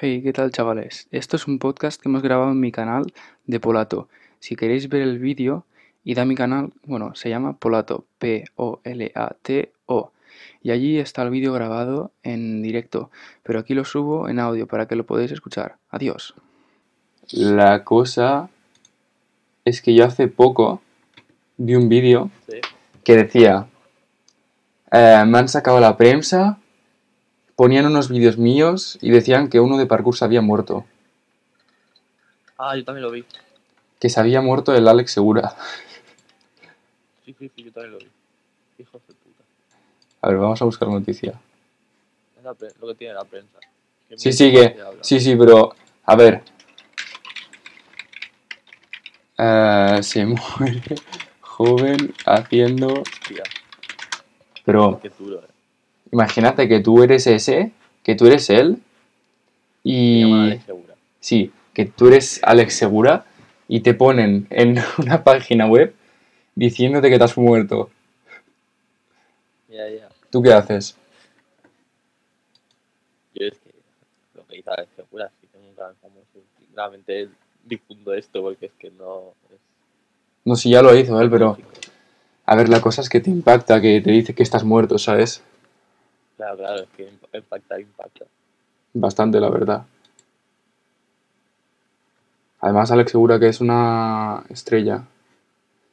Hey, ¿qué tal chavales? Esto es un podcast que hemos grabado en mi canal de Polato. Si queréis ver el vídeo, id a mi canal, bueno, se llama Polato, P-O-L-A-T-O. Y allí está el vídeo grabado en directo, pero aquí lo subo en audio para que lo podáis escuchar. Adiós. La cosa es que yo hace poco vi un vídeo Sí. que decía, eh, me han sacado la prensa, ponían unos vídeos míos y decían que uno de parkour se había muerto, Ah, yo también lo vi. que se había muerto el Alex Segura. Sí, sí, sí, yo también lo vi. Hijos de puta. A ver, vamos a buscar noticia. Es la lo que tiene la prensa. Que Sí, sí, que, sí, sí, pero, a ver. Eh, se muere joven haciendo... Hostia, Pero qué duro, eh. Imagínate que tú eres ese, que tú eres él, y... Alex Segura. Sí, que tú eres Alex Segura y te ponen en una página web diciéndote que te has muerto. Ya, ya. ¿Tú qué haces? Yo es que lo que hizo Alex Segura, sí que nunca famoso. Realmente difundo esto porque es que no. Es No sé, ya lo hizo él, pero a ver, la cosa es que te impacta, que te dice que estás muerto, ¿sabes? Claro, claro, es que imp- impacta, impacta. Bastante, la verdad. Además, Alex Segura que es una estrella.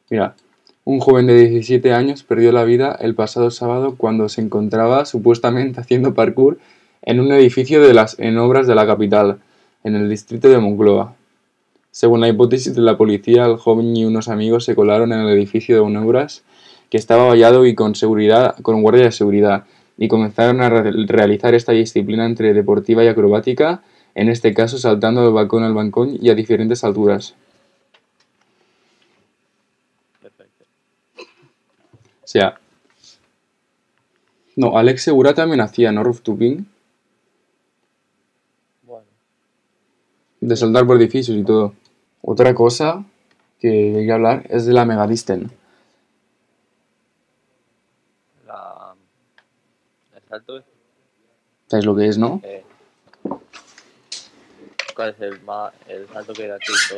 Mira, un joven de 17 años perdió la vida el pasado sábado cuando se encontraba supuestamente haciendo parkour en un edificio de las en obras de la capital, en el distrito de Moncloa. Según la hipótesis de la policía, el joven y unos amigos se colaron en el edificio de obras que estaba vallado y con seguridad, con guardia de seguridad, y comenzaron a re- realizar esta disciplina entre deportiva y acrobática, en este caso saltando de balcón al balcón y a diferentes alturas. Perfecto. O sea, no, Alex Segura también hacía, ¿no? Rooftoping, Bueno, de saltar por edificios y todo. Otra cosa que quería hablar es de la Megalisten. la. El salto es. ¿Sabéis lo que es, no? Eh, ¿Cuál es el, más, el salto que aquí hizo?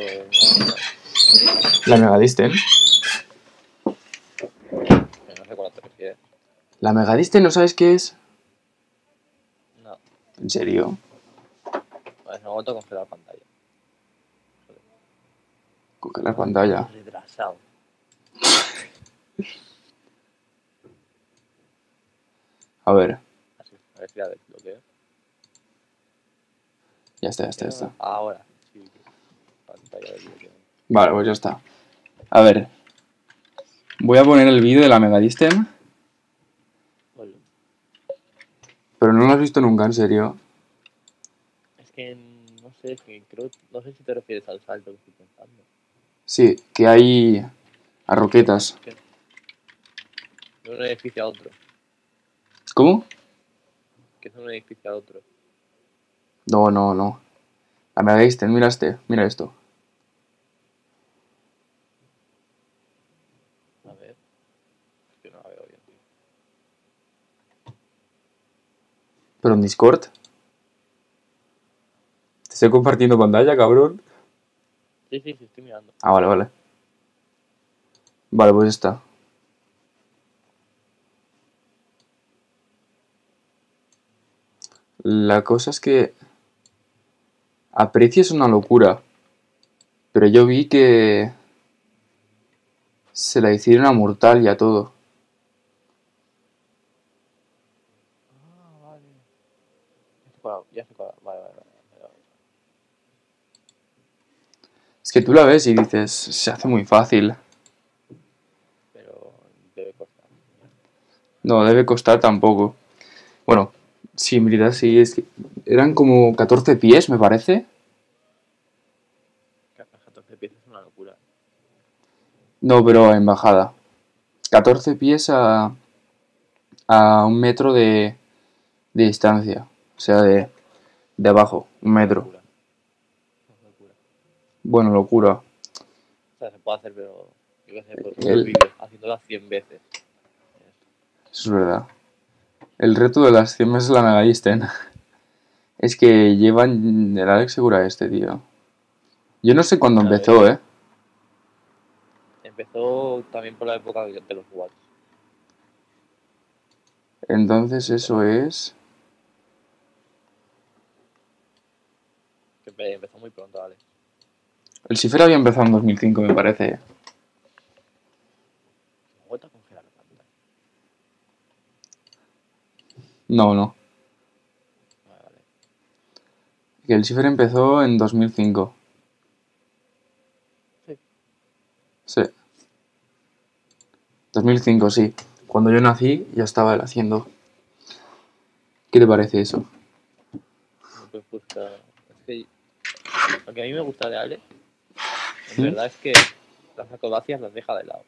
La Megalisten. Que no sé cuál te refieres. ¿La Megalisten no sabes qué es? No, ¿En serio? en ese momento congelar pantalla. Coge la pantalla. Retrasado. A ver, Así, a ver si la desbloqueo. ya está, ya está, ya está. Ahora, sí. Pantalla de. Vale, pues ya está. A ver. Voy a poner el vídeo de la Megalisten, Bueno, pero no lo has visto nunca, en serio. es que no sé, es que creo, no sé si te refieres al salto que estoy pensando. Sí, que hay a roquetas. De un edificio a otro. ¿Cómo? Que es un edificio a otro. No, no, no. La Megalisten, mira este, mira esto. A ver. Es que no la veo bien, tío. Pero en Discord. Te estoy compartiendo pantalla, cabrón. Sí, sí, sí, estoy mirando. Ah, vale, vale. Vale, pues está. La cosa es que a precio es una locura. Pero yo vi que se la hicieron a Mortal y a todo. Ah. Es que tú la ves y dices, se hace muy fácil. Pero debe costar. No, debe costar tampoco. Bueno, sí, en realidad sí, es que eran como 14 pies, me parece. 14 piezas es una locura. No, pero en bajada. 14 pies a, a un metro de, de distancia. O sea, de, de abajo, un metro. Locura. Una locura. Bueno, locura. O sea, se puede hacer, pero yo qué sé, por El- el... haciéndola 100 veces. Eso es verdad. El reto de las 100 meses de la Megalisten. Es que llevan. El Alex segura este, tío. Yo no sé cuándo empezó, ¿eh? Empezó también por la época de los Watts. Entonces eso es. Empezó muy pronto, ¿vale? El Cifer había empezado en 2005, me parece. Me he vuelto a congelar la pantalla. No, no. Vale, vale. Que el Cifer empezó en 2005. Sí. Sí. 2005, sí. Cuando yo nací ya estaba él haciendo. ¿Qué te parece eso? Me gusta. Es que. Lo que a mí me gusta de Ale, en ¿Sí? verdad es que las acrobacias las deja de lado.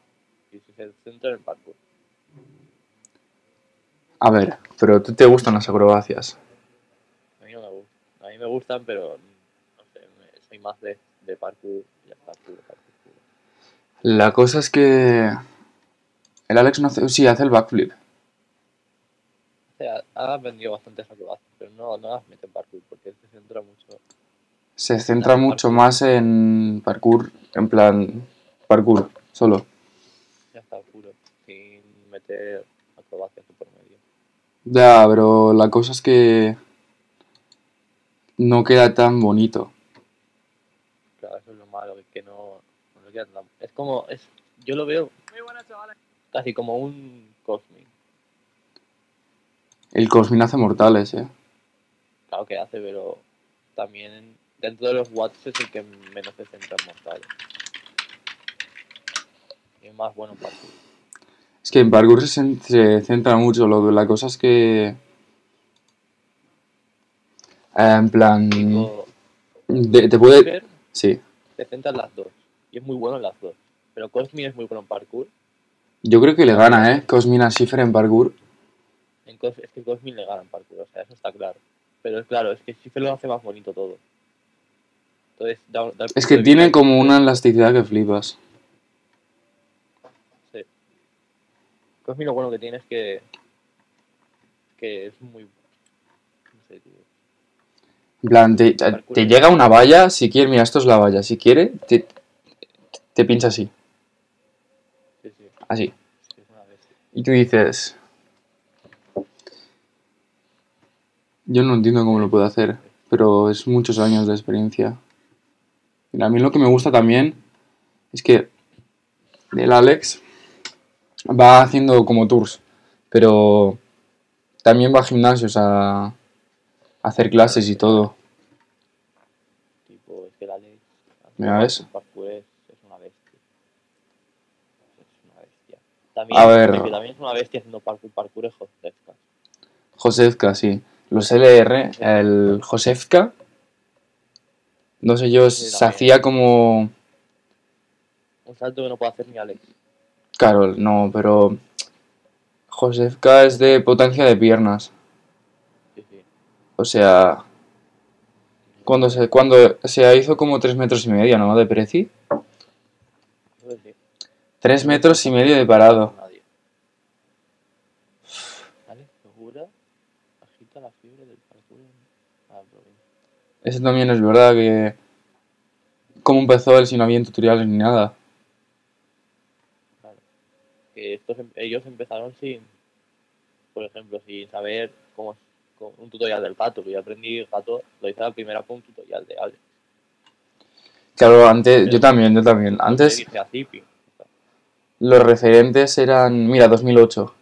Y se centra en el parkour. A ver, pero ¿tú te gustan las acrobacias? A mí no me gustan. A mí me gustan, pero no sé, soy más de, de parkour. y parkour. puro. La cosa es que. El Alex no hace. Sí, hace el backflip. O sea, ha aprendido bastantes acrobacias, pero no, no las mete en parkour porque se centra mucho. Se centra mucho parkour. más en parkour, en plan. Parkour, solo. Ya está, puro. Sin meter acrobacias de por medio. Ya, pero la cosa es que. No queda tan bonito. Claro, eso es lo malo, es que no, no le queda tan- Es como, es, yo lo veo casi como un Cosmic. El Cosmin hace mortales, eh. Claro que hace, pero también dentro de los watts es el que menos se centra en mortales. Y es más bueno en parkour. Es que en parkour se, cen- se centra mucho. Lo, la cosa es que. eh, en plan. De- te puede. Sí. se centra en las dos. Y es muy bueno en las dos. Pero Cosmic es muy bueno en parkour. Yo creo que le gana, eh. Cosmin a Schiffer en parkour. En Cos- es que Cosmic le gana en parkour, o sea, eso está claro. Pero es claro, es que Schiffer lo hace más bonito todo. Entonces, da- da Es que tiene como una elasticidad que flipas. Sí. Cosmi lo bueno que tiene es que. que es muy. No sé, tío. En plan, te, te- te llega una valla, si quiere, mira, esto es la valla. Si quiere, te, te pincha así, Sí, sí, así. una. Y tú dices. Yo no entiendo cómo lo puede hacer, pero es muchos años de experiencia. Mira, a mí lo que me gusta también es que el Alex va haciendo como tours, pero también va a gimnasios a, a hacer clases y todo. Tipo, es que Alex. Mira, ¿ves? el parkour es, es una bestia. Es una bestia. También, A ver. que también es una bestia haciendo parkour, parkour es Josefka. Josefka, sí. Los LR, el Josefka, no sé yo, Sí, se hacía como... Un salto que no puede hacer ni Alex. Claro, no, pero Josefka es de potencia de piernas. O sea, cuando se, cuando se hizo como 3 metros y medio, ¿no? De Preci. Eso sí. 3 metros y medio de parado. Nadie. Agita la fiebre del parkour. Eso también es verdad que... ¿Cómo empezó él si no había tutoriales ni nada? Que estos, em- ellos empezaron sin, por ejemplo, sin saber cómo es con un tutorial del gato, que yo aprendí gato, lo hice a la primera con un tutorial de Alex. Claro, antes, yo también, yo también. Antes dije a los referentes eran, mira, 2008.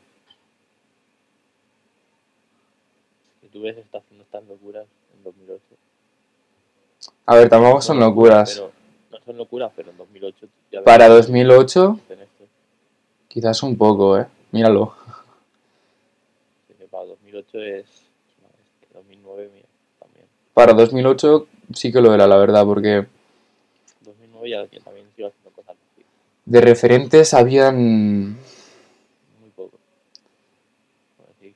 Que tú ves, está haciendo estas locuras en 2008. A ver, tampoco son locuras. Pero, no son locuras, pero en 2008 ya ves Para que 2008, hacen esto. Quizás un poco, ¿eh? Míralo. Que para 2008 es, es una bestia. 2009 mira, también. Para 2008 sí que lo era, la verdad, porque 2009 ya, también sigo haciendo cosas así. de referentes habían, Muy poco.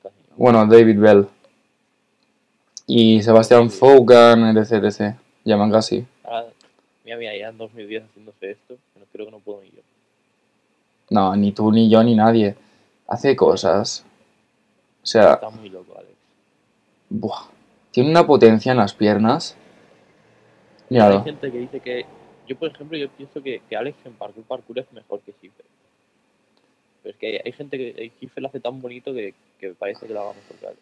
Casi no. bueno, David Bell y Sebastián Foucan, etc, etc. Llaman casi. Ahora, mira, mira, ya en 2010 haciéndose esto, pero creo que no puedo ni yo. No, ni tú, ni yo, ni nadie. Hace cosas. O sea, Está muy loco, Alex. buah, tiene una potencia en las piernas. Hay gente que dice que. Yo, por ejemplo, yo pienso que, que Alex en parkour parkour es mejor que Schiffer. Pero es que hay gente que Schiffer lo hace tan bonito que, que parece que lo haga mejor que Alex.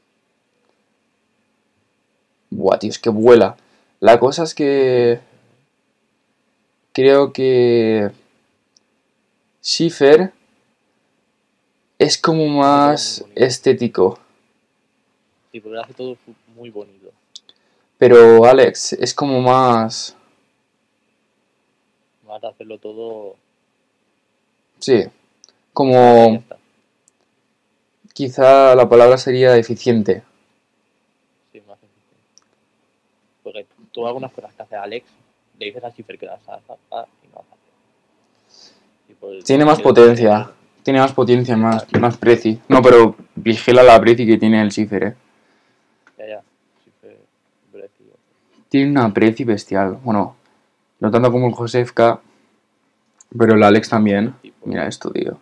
Buah, tío, es que vuela. La cosa es que. Creo que. Schiffer es como más estético. Sí, porque hace todo muy bonito. Pero Alex es como más. A hacerlo todo. Sí. Como. Quizá la palabra sería eficiente. Sí, más eficiente. Porque tú algunas cosas que hace Alex, le dices a Schiffer que las hace. Tiene más potencia. Tiene más potencia, más, más preci. No, pero vigila la preci que tiene el Schiffer, eh. Ya, ya. Breci, Tiene una preci bestial. Bueno, no tanto como el Josefka, pero el Alex también. tipo. Mira esto, tío.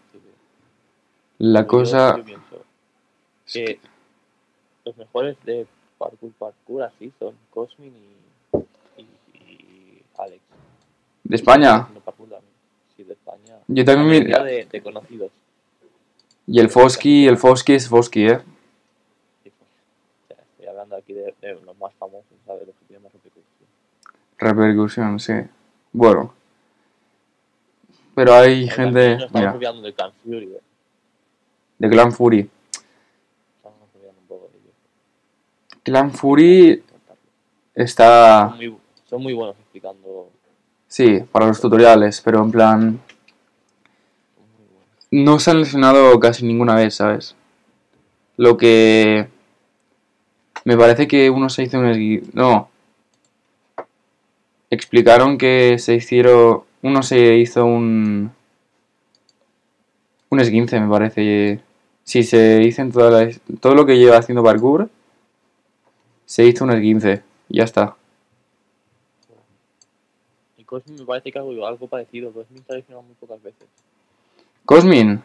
La cosa. que los mejores de parkour parkour así son Cosmin y, y, y Alex. ¿De España? También. Sí, de España. Yo también me- de, de conocidos. Y el Fosky, el Fosky es Fosky, eh. Sí, pues, o sea, estoy hablando aquí de, de los más famosos, ¿sabes? Los que tienen más repercusión. Repercusión, sí. Bueno. Pero hay Ahora gente. Nos estamos Mira, olvidando del Clan Fury, ¿eh? de Clan Fury. Estamos olvidando un poco de ellos. Clan Fury Son está. muy, son muy buenos explicando. Sí, para los tutoriales, pero en plan. No se han lesionado casi ninguna vez, ¿sabes? Lo que. Me parece que uno se hizo un esgui- No. Explicaron que se hicieron. Uno se hizo un. Un esguince, me parece. Sí, se hizo en toda la... todo lo que lleva haciendo parkour. Se hizo un esguince. Ya está. Cosmin me parece que algo, algo parecido. Cosmin se ha lesionado muy pocas veces. Cosmin.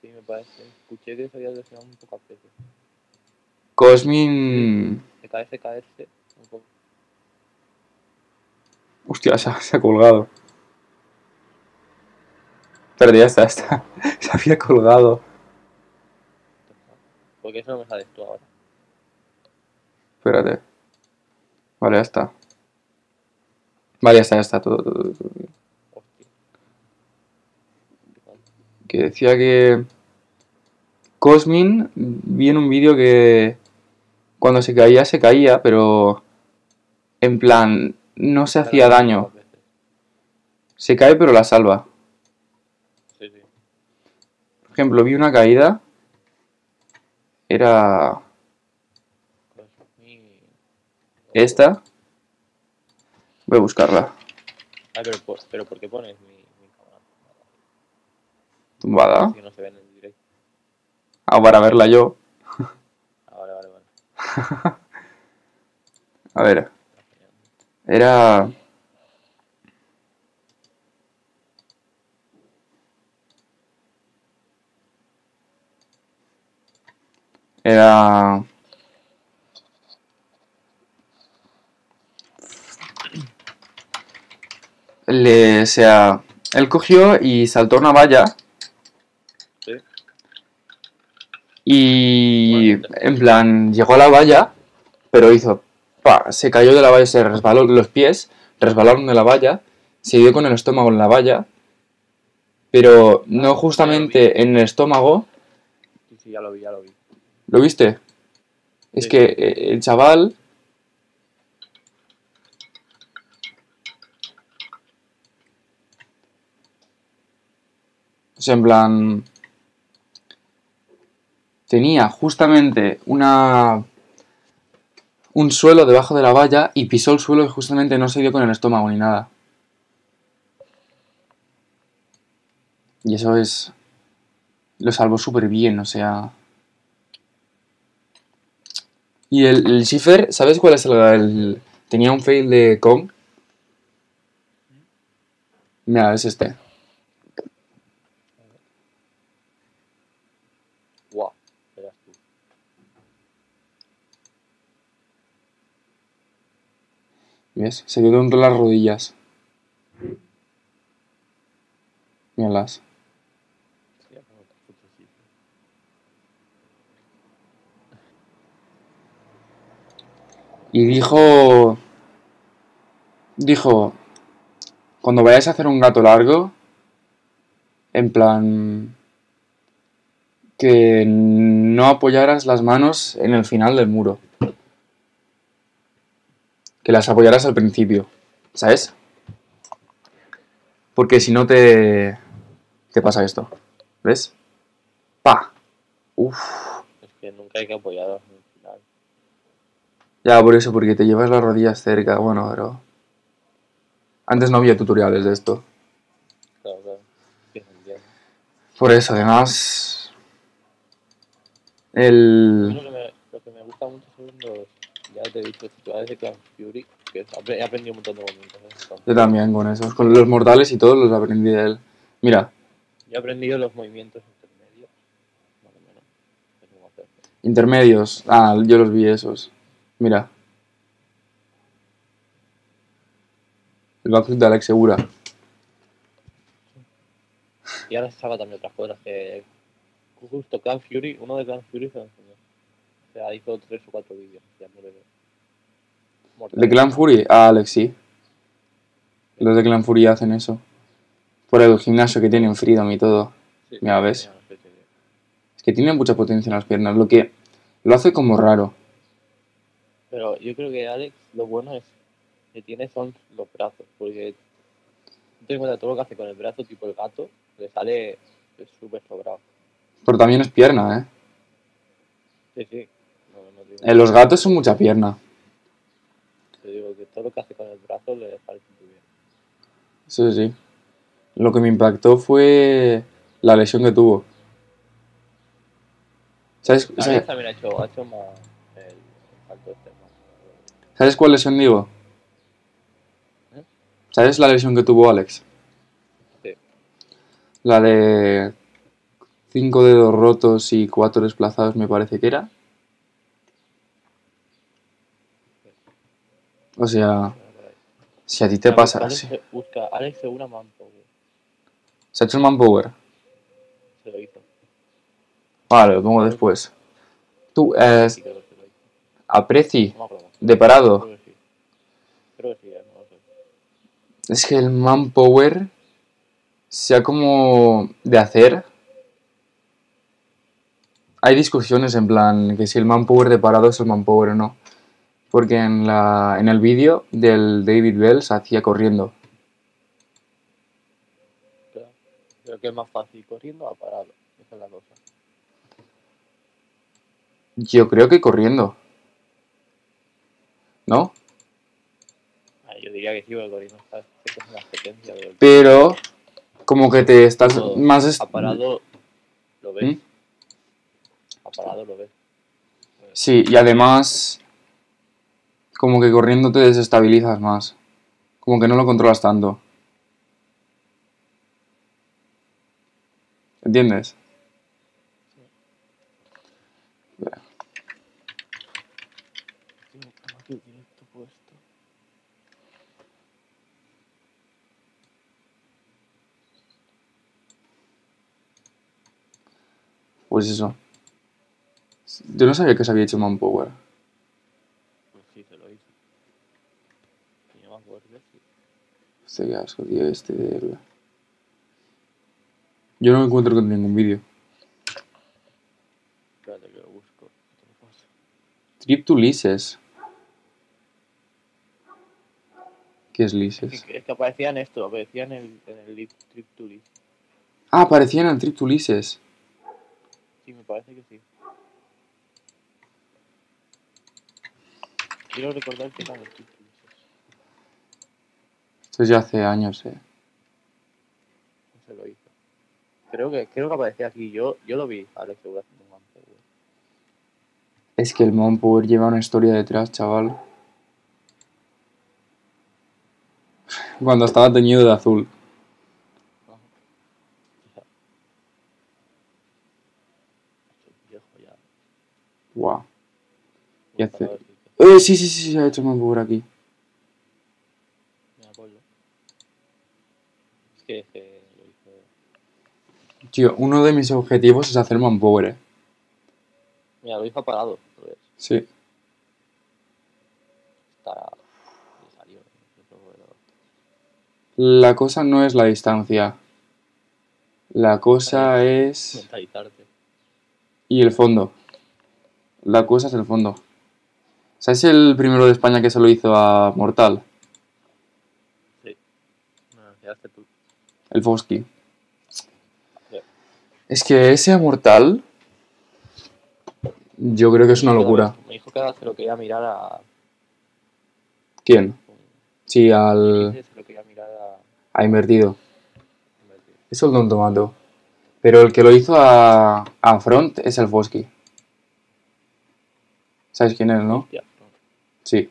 Sí, me parece. Escuché que se había lesionado muy pocas veces. Cosmin. De caerse, caerse. Un poco. Hostia, se ha, se ha colgado. Pero ya está, está. Se había colgado. Porque eso no me sabes tú ahora. Espérate. Vale, ya está. Vale, ya está, ya está. Todo, todo, todo, todo bien. Hostia. Que decía que. Cosmin vi en un vídeo que. Cuando se caía, se caía, pero. En plan. No se hacía daño. Se cae, pero la salva. Sí, sí. Por ejemplo, vi una caída. Era. Esta. Voy a buscarla. Ay, pero, por- pero ¿por qué pones mi, mi cámara? Tumbada. Que no se ve en el directo. Ah, para verla yo. Ah, vale, vale, vale. A ver. Era. Era. Le, o sea, él cogió y saltó una valla Sí. y Bueno, en plan llegó a la valla, pero hizo, pa, se cayó de la valla, se resbaló los pies, resbalaron de la valla, se dio con el estómago en la valla, pero no justamente en el estómago, Sí, sí, ya lo vi, ya lo vi. ¿lo viste? Es que eh, el chaval sea, en plan. Tenía justamente una. Un suelo debajo de la valla y pisó el suelo y justamente no se dio con el estómago ni nada. Y eso es. Lo salvó súper bien, o sea. Y el, el Schiffer, ¿sabes cuál es el, el- Tenía un fail de Kong. Mira, es este. Guau, verás tú. ¿Ves? Se quedó entre las rodillas. Míralas. Y dijo... Dijo... Cuando vayáis a hacer un gato largo... En plan... Que no apoyaras las manos en el final del muro. Que las apoyaras al principio. ¿Sabes? Porque si no te... Te pasa esto. ¿Ves? ¡Pa! Uf. Es que nunca hay que apoyar al final. Ya, por eso, porque te llevas las rodillas cerca, bueno, pero... Antes no había tutoriales de esto. Claro, claro. Por eso, además... El... Lo que, me, lo que me gusta mucho son los, ya te he dicho, tutoriales de Clan Fury, que he aprendido un montón de movimientos. ¿eh? Yo también con esos. Con los mortales y todos los aprendí de él. Mira, Yo he aprendido los movimientos intermedios, más o menos, intermedios. Ah, yo los vi esos. Mira. El backflip de Alex Segura. Y ahora se saca también otras cosas que justo Clan Fury, uno de Clan Fury se lo enseñó. Sea, hizo tres o cuatro vídeos, ya. ¿De Clan Fury? Ah, Alex, sí. Los de Clan Fury hacen eso. Por el gimnasio que tienen Freedom y todo. Sí, mira, ¿ves? Es que tiene mucha potencia en las piernas. Lo que lo hace como raro. Pero yo creo que Alex, lo bueno es que tiene son los brazos, porque ten en cuenta todo lo que hace con el brazo, tipo el gato, le sale súper sobrado. Pero también es pierna, ¿eh? Sí, sí. En los gatos son mucha pierna. te digo que todo lo que hace con el brazo le sale muy bien. Sí, sí. Lo que me impactó fue la lesión que tuvo. ¿Sabes, Alex sabes, también ha hecho, ha hecho más el, este más. sabes cuál lesión digo? ¿Eh? ¿Sabes la lesión que tuvo Alex? Sí. La de cinco dedos rotos y cuatro desplazados, me parece que era. O sea, si a ti te pasa... Alex, sí. se- busca Alex Segura Manpower. ¿Se ha hecho el manpower? Se lo hizo. Vale, lo pongo después. Tú, eh, apreci, No de parado. Creo que sí. Creo que sí, no lo sé. Es que el manpower sea como de hacer. Hay discusiones en plan que si el manpower de parado es el manpower o no. Porque en, la, en el vídeo del David Bell se hacía corriendo. Claro. Creo que es más fácil corriendo a parado. Esa es la cosa. Yo creo que corriendo. ¿No? Ah, yo diría que sí, porque corriendo está es una del Pero como que te estás Todo. más... est- A parado lo ves. ¿Mm? A parado lo ves. Sí, y además como que corriendo te desestabilizas más. Como que no lo controlas tanto. ¿Entiendes? Pues eso. Yo no sabía que se había hecho Manpower. Pues sí, se lo hizo. Y yo me acuerdo, sí. Este qué asco, tío, este de... Yo no me encuentro con ningún vídeo. Espérate que lo busco. Trip to Lises. ¿Qué es Lises? que- es que aparecía en esto, aparecía en el, en el trip to list. Ah, aparecía en el Trip to Lises. Sí, me parece que sí. Quiero recordar que era el trip. Esto es ya hace años, eh. No se lo hizo. Creo que, creo que aparecía aquí. Yo, yo lo vi, Alex Segura haciendo un. Es que el Manpower lleva una historia detrás, chaval. Cuando estaba teñido de azul. Guau. Hace- Para ver si- Eh, sí, sí, sí, se ha hecho Manpower aquí. Que, es que lo hizo. Tío, uno de mis objetivos es hacer manpower, eh. Mira, lo hizo parado. ¿lo ves? Sí. Salió. bueno. La cosa no es la distancia. La cosa es... Mentalizarte. Y el fondo. La cosa es el fondo. ¿Sabes el primero de España que se lo hizo a Mortal? No, quedaste tú. El Foski. Ya. Es que ese a Mortal... Yo creo que es una locura. Me dijo que ahora se lo quería mirar a. ¿Quién? Sí, al... Se lo quería mirar a. a invertido. Eso el Don Tomato. Pero el que lo hizo a, a Front es el Foski. ¿Sabes quién es, no? Sí.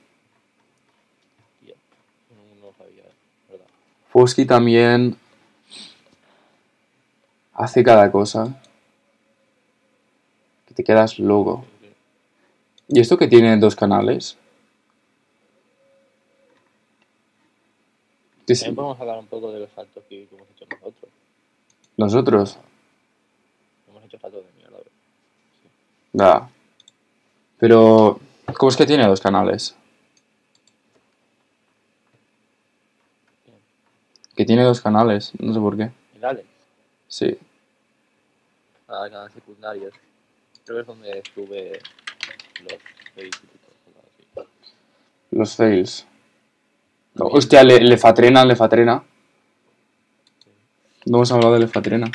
No, no sabía, ¿verdad? Foski también hace cada cosa. Que te quedas loco. Sí, sí. ¿Y esto que tiene dos canales? Sí, También podemos hablar un poco de los saltos que, hemos hecho nosotros. Nosotros. Hemos hecho saltos de mierda. ¿verdad? Da. Pero, ¿cómo es que tiene dos canales? Que tiene dos canales, no sé por qué. El Alex, Sí. a canal secundario. Creo que es donde estuve los así. Los fails. No, hostia, le, Lefatrena, Lefatrena. No hemos hablado de Lefatrena.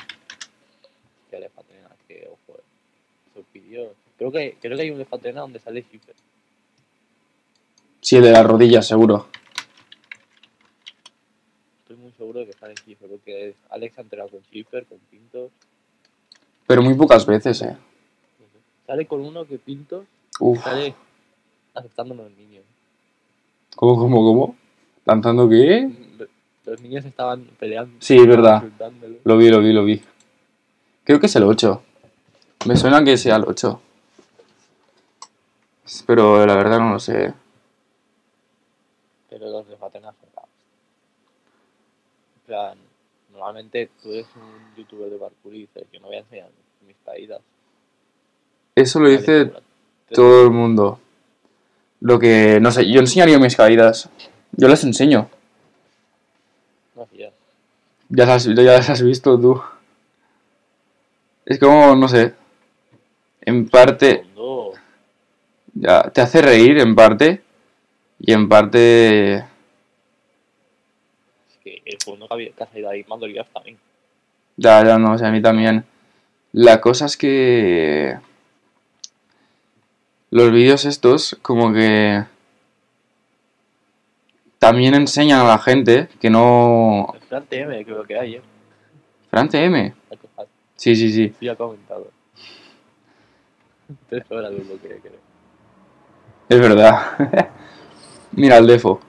Que le patrena, que ojo. Esos vídeos. Creo que, creo que hay un de patrena donde sale Shipper. Sí, el de las rodillas, seguro. Estoy muy Shipper, porque Alex ha entrenado con Shipper, con Pintos. Pero muy pocas veces, eh. Sale con uno que Pintos Uf. sale aceptándome al niño. ¿Cómo, cómo, cómo? ¿Lanzando qué? Los niños estaban peleando. Sí, es verdad. Lo vi, lo vi, lo vi. Creo que es el 8. Me suena que sea el 8. Pero la verdad no lo sé. Pero los de. En plan, normalmente tú eres un youtuber de parkour y dices que no voy a enseñar mis caídas. Eso lo dice todo el mundo. Lo que, no sé, yo enseñaría mis caídas. Yo las enseño. No hacía. Ya las, ya las has visto tú. Es como, no sé. En parte, ya te hace reír en parte. Y en parte, el me ha dolido mí. ya, ya no, o sea, a mí también. La cosa es que los vídeos estos, como que también enseñan a la gente que no. Fran TM creo que hay, eh. Fran TM. Sí, sí, sí. Sí, ha comentado. Tres horas de bloque, creo. Es verdad. Mira el defo.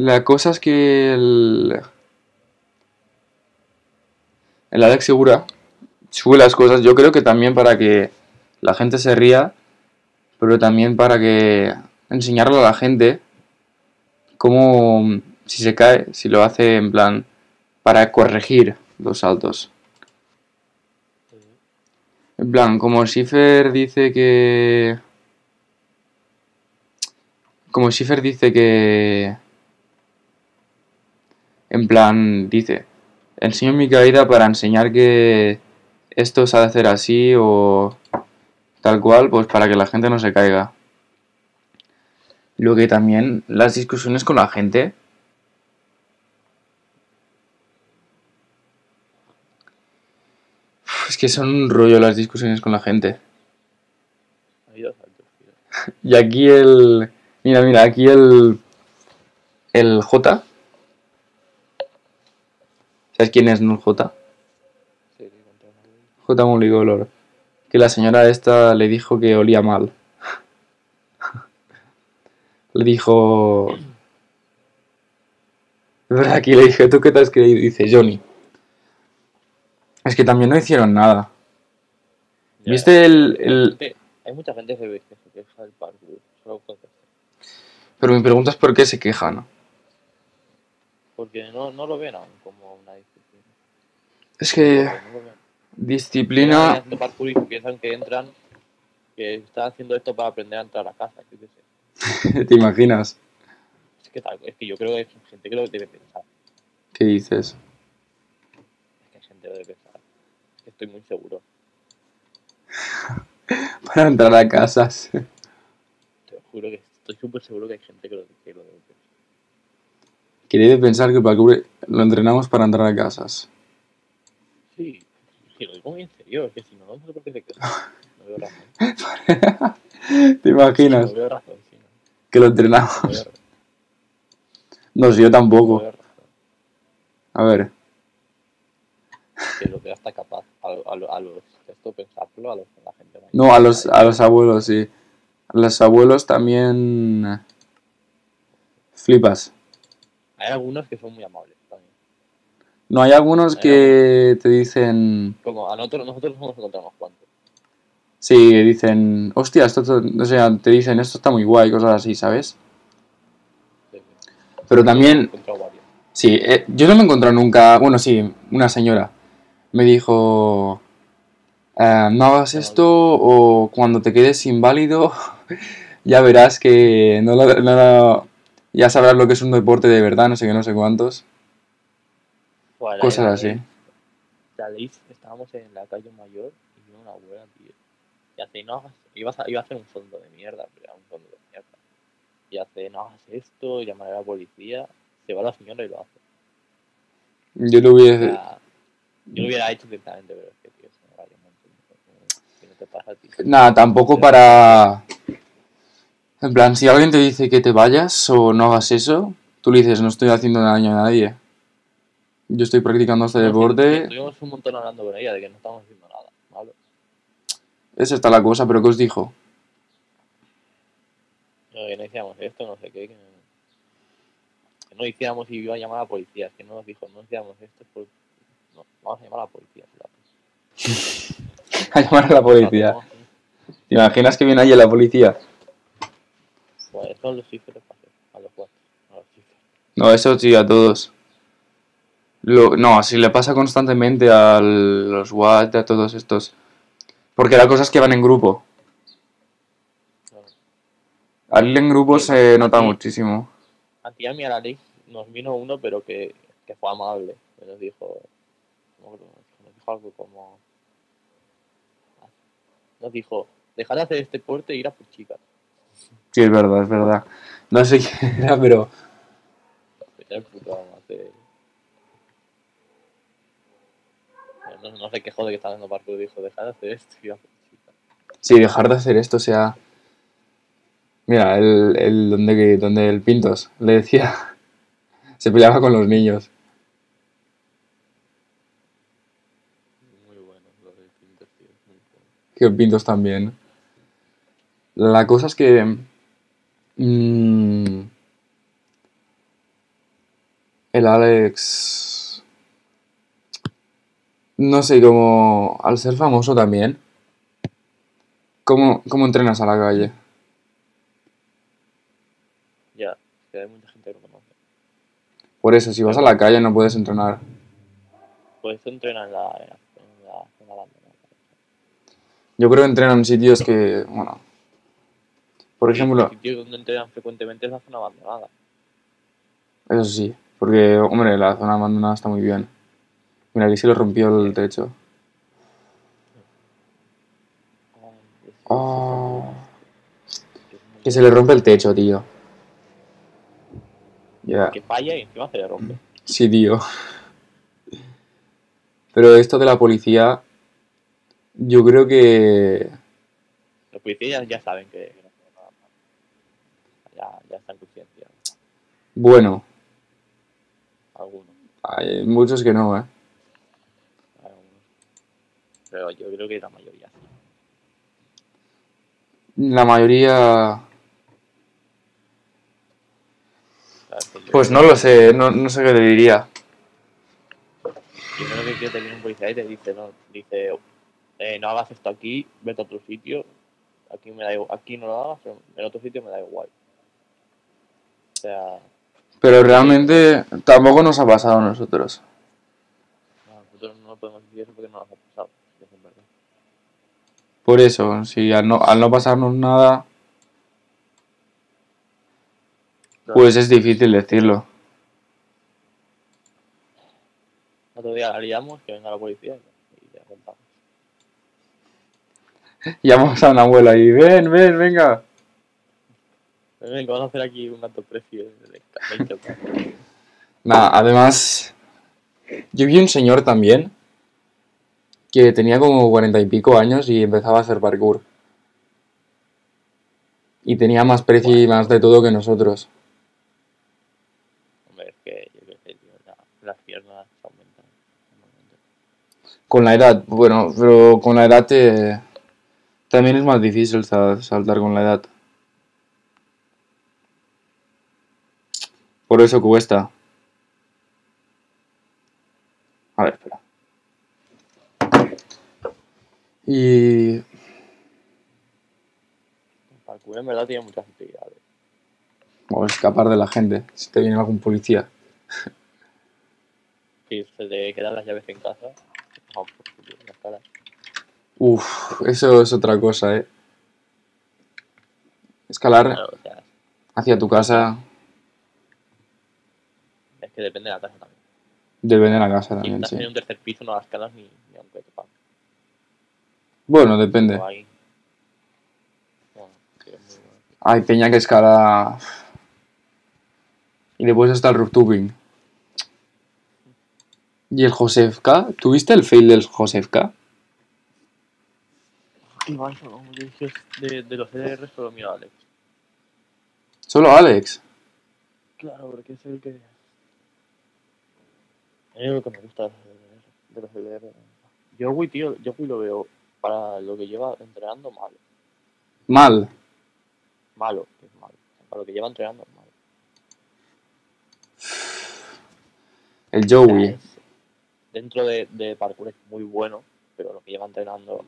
La cosa es que el. El Alex Segura sube las cosas, yo creo que también para que la gente se ría, pero también para que enseñarle a la gente cómo, si se cae, si lo hace en plan para corregir los saltos. En plan, como Schiffer dice que. Como Schiffer dice que. En plan, dice. Enseño mi caída para enseñar que esto se ha de hacer así o tal cual, pues para que la gente no se caiga. Lo que también las discusiones con la gente. Es que son un rollo las discusiones con la gente. Y aquí el. Mira, mira, aquí el. El J. ¿Sabes quién es J? J Moligolor. Que la señora esta le dijo que olía mal. le dijo. Aquí le dije, ¿tú qué te has creído? Dice, Johnny. Es que también no hicieron nada. Ya, ¿Viste el, el- Hay mucha gente que se queja del con- Pero mi pregunta es por qué se quejan. Porque no, no lo ven aún como. Es que disciplina... y piensan que entran, que están haciendo esto para aprender a entrar a casa. ¿Te imaginas? Es que, tal- es que yo creo que hay gente que lo debe pensar. ¿Qué dices? Es que hay gente que lo debe pensar. Es que estoy muy seguro. Para entrar a casas. Te lo juro que estoy súper seguro que hay gente que lo, que lo debe pensar. Quería pensar que parkour lo entrenamos para entrar a casas. Sí, y lo digo muy en serio. Es que si no, no sé por qué se queja. No veo razón. ¿Te imaginas No veo razón, sí. No, que lo no entrenamos? veo, No sé, yo no tampoco. veo razón. A ver, Que lo veo hasta capaz. A, a, a los. Esto pensarlo a, los, a la gente mayor. no, a los, a los abuelos, sí. A los abuelos también... eh, Flipas. Hay algunos que son muy amables. No, hay algunos que te dicen... Como a nosotros, nosotros nos unos cuantos. Sí, dicen... Hostia, esto... to- O sea, te dicen, esto está muy guay, cosas así, ¿sabes? Sí, sí. Pero también... Sí, eh, yo no me he encontrado nunca... Bueno, sí, una señora me dijo... eh, no hagas esto o cuando te quedes inválido ya verás que no lo- no lo- ya sabrás lo que es un deporte de verdad, no sé qué, no sé cuántos. Cosas así. Ley, estábamos en la calle mayor y vino una abuela, tío. Y hace, no hagas, ibas a, iba a hacer un fondo de mierda, pero era un fondo de mierda. Y hace, no hagas esto, llamaré a la policía. Se va la señora y lo hace. Yo lo O hubiese... sea, yo lo hubiera hecho directamente, pero es que, tío, se me vaya un no te pasa a ti. Nada, tampoco para... En plan, si alguien te dice que te vayas o no hagas eso, tú le dices, no estoy haciendo daño a nadie. Yo estoy practicando este No, deporte, Estuvimos un montón hablando con ella de que no estamos haciendo nada malo. esa está la cosa, pero ¿qué os dijo? No, que no hiciéramos esto, no sé qué. Que, que no hiciéramos y iba a llamar a la policía. Es que no nos dijo, no hiciéramos esto. Pues, no, vamos a llamar a la policía. A llamar a la policía. No, ¿Te imaginas que viene allí la policía? Pues son los cifres para hacer, a los cuatro. A los. No, eso sí, a todos. Lo, no, si le pasa constantemente a los WhatsApp, a todos estos. Porque la cosa es que van en grupo. Al ir en grupo se nota muchísimo. A ti y a mí a la ley nos vino uno, pero que, que fue amable. Nos dijo, ¿cómo que nos dijo? Algo como. Nos dijo, dejar de hacer este deporte e ir a por chicas. Sí, es verdad, es verdad. No sé quién era, pero Era el puto hace- No, no se quejó de que estaba haciendo parkour, dijo, dejar de hacer esto chicas. sí, dejar de hacer esto, o sea. Mira, el, el donde, que- donde el Pintos le decía. Se peleaba con los niños. Muy bueno, lo del Pinter, tío. Muy bueno. Que Pintos también. La cosa es que. mm, el Alex. No sé, como. Al ser famoso también. ¿Cómo, cómo entrenas a la calle? Ya, que hay mucha gente que lo conoce. Por eso, si vas a la calle no puedes entrenar. Por eso entrena en la, en la, en la zona abandonada. Yo creo que entrenan en sitios que. Bueno. Por ejemplo. El sitio donde entrenan frecuentemente es la zona abandonada. Eso sí. Porque, hombre, la zona abandonada está muy bien. Mira, aquí se le rompió el techo. Oh. muy- Que se le rompe el techo, tío. Ya. Que falla y encima se le rompe. Sí, tío. Pero esto de la policía, yo creo que... Los policías ya saben que. Ya, ya están conscientes. Bueno, Algunos, hay muchos que no, ¿eh? Pero yo creo que la mayoría sí. La mayoría... Que yo- Pues no lo sé, no, no sé qué le diría. Yo creo que te viene un policía y te dice, no, dice, eh, no hagas esto aquí, vete a otro sitio, aquí me da igual, aquí no lo hagas, pero en otro sitio me da igual. O sea, Pero realmente tampoco nos ha pasado a nosotros. No, nosotros no podemos decir eso porque no nos ha pasado. Por eso, si al no, al no pasarnos nada, pues es difícil decirlo. Otro día la liamos, que venga la policía y ya contamos. Llamamos a una abuela y ven, ven, venga. Ven, que vamos a hacer aquí un alto precio de 20 euros. Nada, además, yo vi un señor también que tenía como cuarenta y pico años y empezaba a hacer parkour. Y tenía más precio y más de todo que nosotros. Hombre, es que yo qué sé, tío, la- las piernas aumentan. Con la edad, bueno, pero con la edad te- también es más difícil sa- saltar con la edad. Por eso cuesta. A ver, espera. Y El parkour en verdad tiene muchas utilidades. o escapar de la gente, si te viene algún policía. Si se te quedan las llaves en casa, las caras. Uf, eso es otra cosa, ¿eh? Escalar Claro, o sea, hacia tu casa es que depende de la casa también. depende de la casa Si también, estás sí. en un tercer piso no las calas ni, ni aunque te paguen. Bueno, depende. O ahí. Bueno, sí, es muy bueno. Hay peña que escala. Y después está el rooftubing. ¿Y el Josefka? ¿Tuviste el fail del yo dije, de, de los EDR solo miro a Alex. Solo Alex. Claro, porque es el que. Es lo que me gusta de los EDR. Yo, güey, tío, yo, güey, lo veo para lo que lleva entrenando malo. Mal. Malo, que es malo. Para lo que lleva entrenando es malo. El Joey. es- dentro de, de parkour es muy bueno, pero lo que lleva entrenando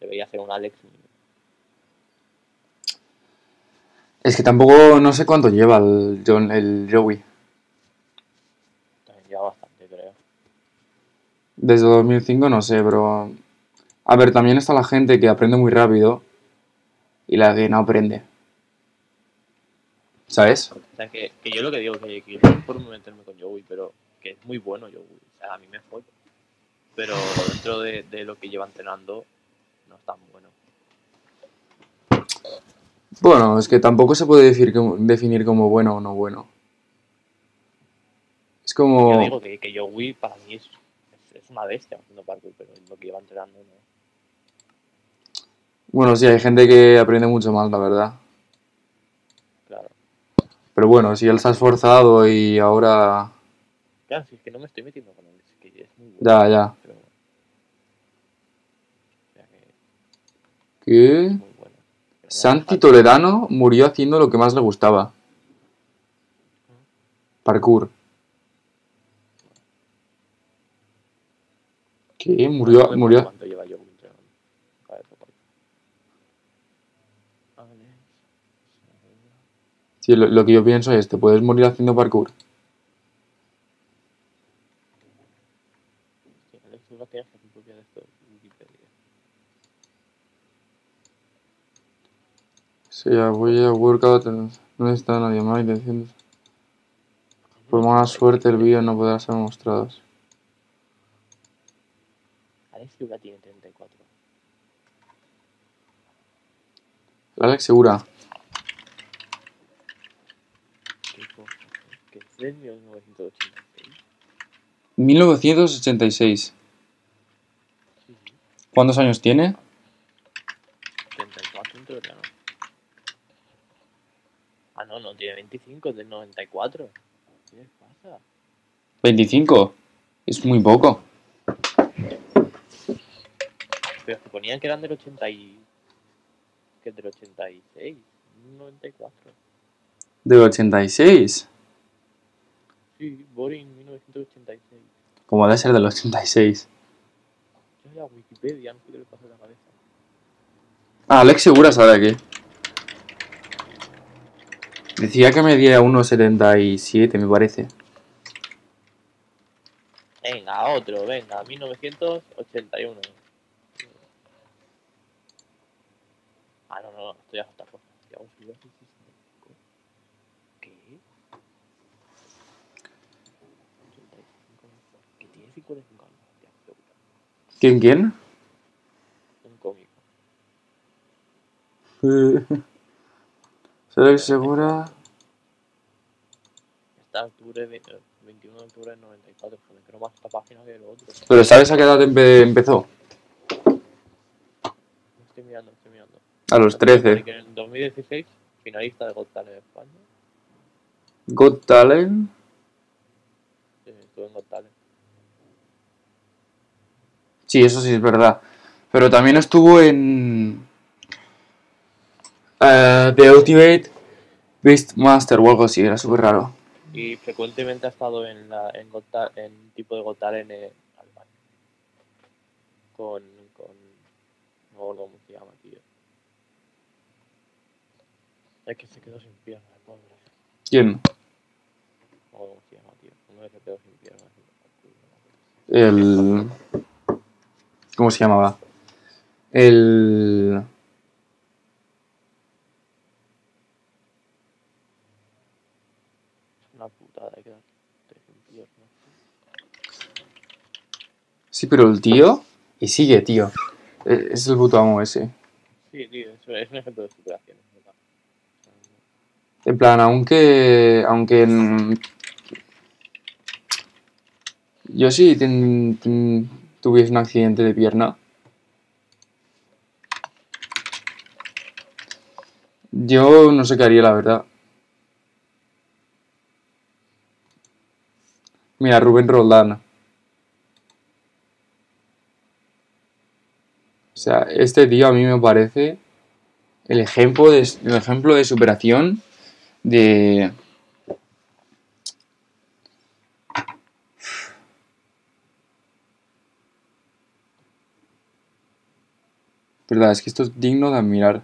debería hacer un Alex. Es que tampoco no sé cuánto lleva el, John, el Joey. También lleva bastante, creo. Desde 2005 no sé, pero... A ver, también está la gente que aprende muy rápido y la que no aprende. ¿Sabes? O sea, que, que yo lo que digo, que, que yo no por meterme con Joey, pero que es muy bueno Joey. O sea, a mí me follo. Pero dentro de, de lo que lleva entrenando, no es tan bueno. Bueno, es que tampoco se puede decir definir como bueno o no bueno. Es como... Yo digo que, que Joey para mí es, es, es una bestia haciendo parkour, pero lo que lleva entrenando no. Bueno, sí, hay gente que aprende mucho más, la verdad. Claro. Pero bueno, si él se ha esforzado y ahora... Claro, si es que no me estoy metiendo con él, es que es muy bueno. Ya, ya. Pero, o sea, que ¿Qué? bueno. Santi Toledano murió haciendo lo que más le gustaba. Parkour. ¿Qué? Murió, murió... ¿Cuánto lleva Joey entrenando? A ver, por ahí. Alex, Sí, lo, lo que yo pienso es, te puedes morir haciendo parkour. Sí, voy a workout. No está nadie más diciendo. Por mala suerte el vídeo no podrá ser mostrado. Alex Silva tiene 34. El Alex Segura. ¿Qué cosa? Que es del 1986. 1986. Sí, sí. ¿Cuántos años tiene? 34 en teoría, ¿no? Ah, no, no, tiene 25, es del 94. ¿Qué les pasa? 25. Es muy poco. Pero se ponían que eran del 80 y... que es del 86, 94. Del 86. Sí, Boring 1986. Como ha de ser del 86. Yo ya Wikipedia, no sé qué le pasa a la cabeza. Ah, Alex Segura sabe aquí. Decía que medía 1,77, me parece. Venga, otro, venga, 1981. Ah, no, no, esto ya es otra cosa. Ya os digo, sí, sí, sí. ¿Qué? 85. ¿Qué tiene 55 años? Ya, qué puta. ¿Quién, quién? Un cómico. Soy segura. Está octubre, ve- eh, 21 de octubre del 94. Joder, creo más esta página que el otro. Pero ¿sabes a qué edad empe- empezó? Estoy mirando, estoy mirando. A los 13. Que en 2016, finalista de Got Talent en España. Got Talent. Eh, Estuve en Got Talent. Sí, eso sí es verdad. Pero también estuvo en. eh, The Ultimate Beastmaster o algo así, era súper raro. Y frecuentemente ha estado en, la, en, Got Ta- en tipo de Got Talent en Alemania. Con, con. No me cómo se llama, tío. Es que se quedó sin piernas, el pobre. ¿Quién? No cómo se llama, tío. Uno que se quedó sin piernas. El. ¿Cómo se llamaba? El. Una putada piernas. Sí, pero el tío. Y sigue, tío. E- Es el puto amo ese. Sí, tío, es, un ejemplo de superación. En plan, aunque. Aunque. en- Yo sí ten- ten- tuviese un accidente de pierna. Yo no sé qué haría, la verdad. Mira, Rubén Roldán. O sea, este tío a mí me parece el ejemplo de, el ejemplo de superación de... Verdad, es que esto es digno de admirar.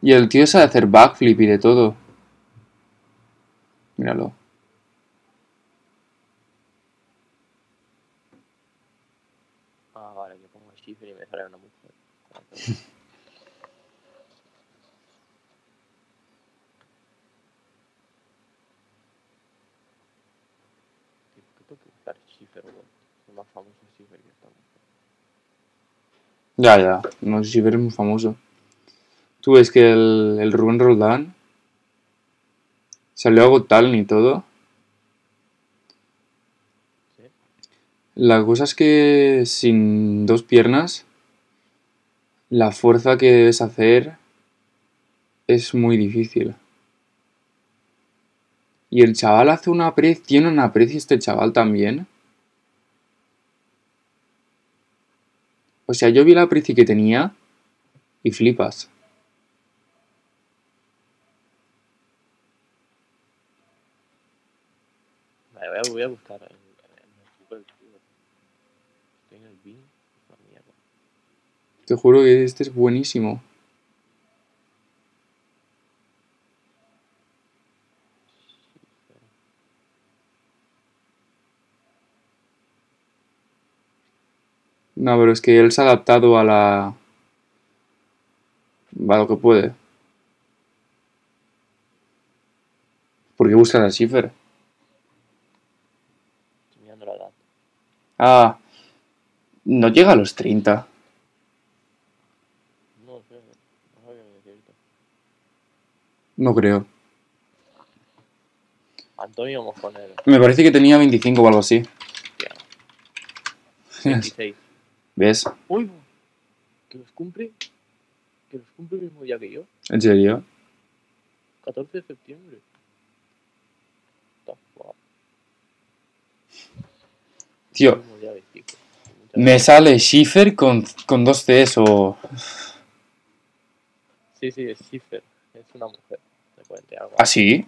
Y el tío sabe hacer backflip y de todo. Míralo. Ah, vale, que pongo Schiffer y me sale una mujer. Más famoso Schiffer que esta mujer. Ya, ya. No sé si eres muy famoso. Tú ves que el, el Rubén Roldán salió a Got Talent y todo. ¿Sí? La cosa es que sin dos piernas, la fuerza que debes hacer es muy difícil. Y el chaval hace una prez, tiene una prez este chaval también. O sea, yo vi la preci que tenía y flipas. Vale, voy a, voy a buscar en, tío. Estoy en el Bing. Te juro que este es buenísimo. Schiffer. No, pero es que él se ha adaptado a la... a lo que puede. ¿Por qué buscas a Schiffer? Estoy mirando la edad. Ah, no llega a los 30. No sé, no sabía decirte. No creo. Antonio Mojonero. Me parece que tenía 25 o algo así. Hostia. 26. ¿Ves? Uy, que los cumple. Que los cumple el mismo día que yo. ¿En serio? 14 de septiembre. Tío, me sale Schiffer con, con dos Cs o... Sí, sí, es Schiffer. Es una mujer. Cuente algo. ¿Ah, sí?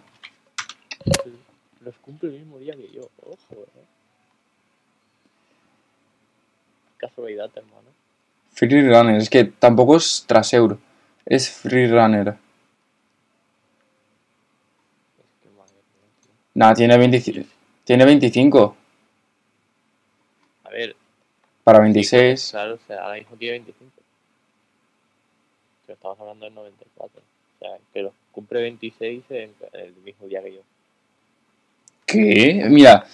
Los cumple el mismo día que yo. Ojo, eh. Casualidad, hermano. Free Runner, es que tampoco es Traseur. Es freerunner. Es que madre mía, tío. Nah, tiene 25. Tiene 25. A ver, Para sí, 26. claro, o sea, ahora mismo tiene 25. Pero estamos hablando del 94. O sea, que los cumple 26 en el mismo día que yo. ¿Qué? Mira.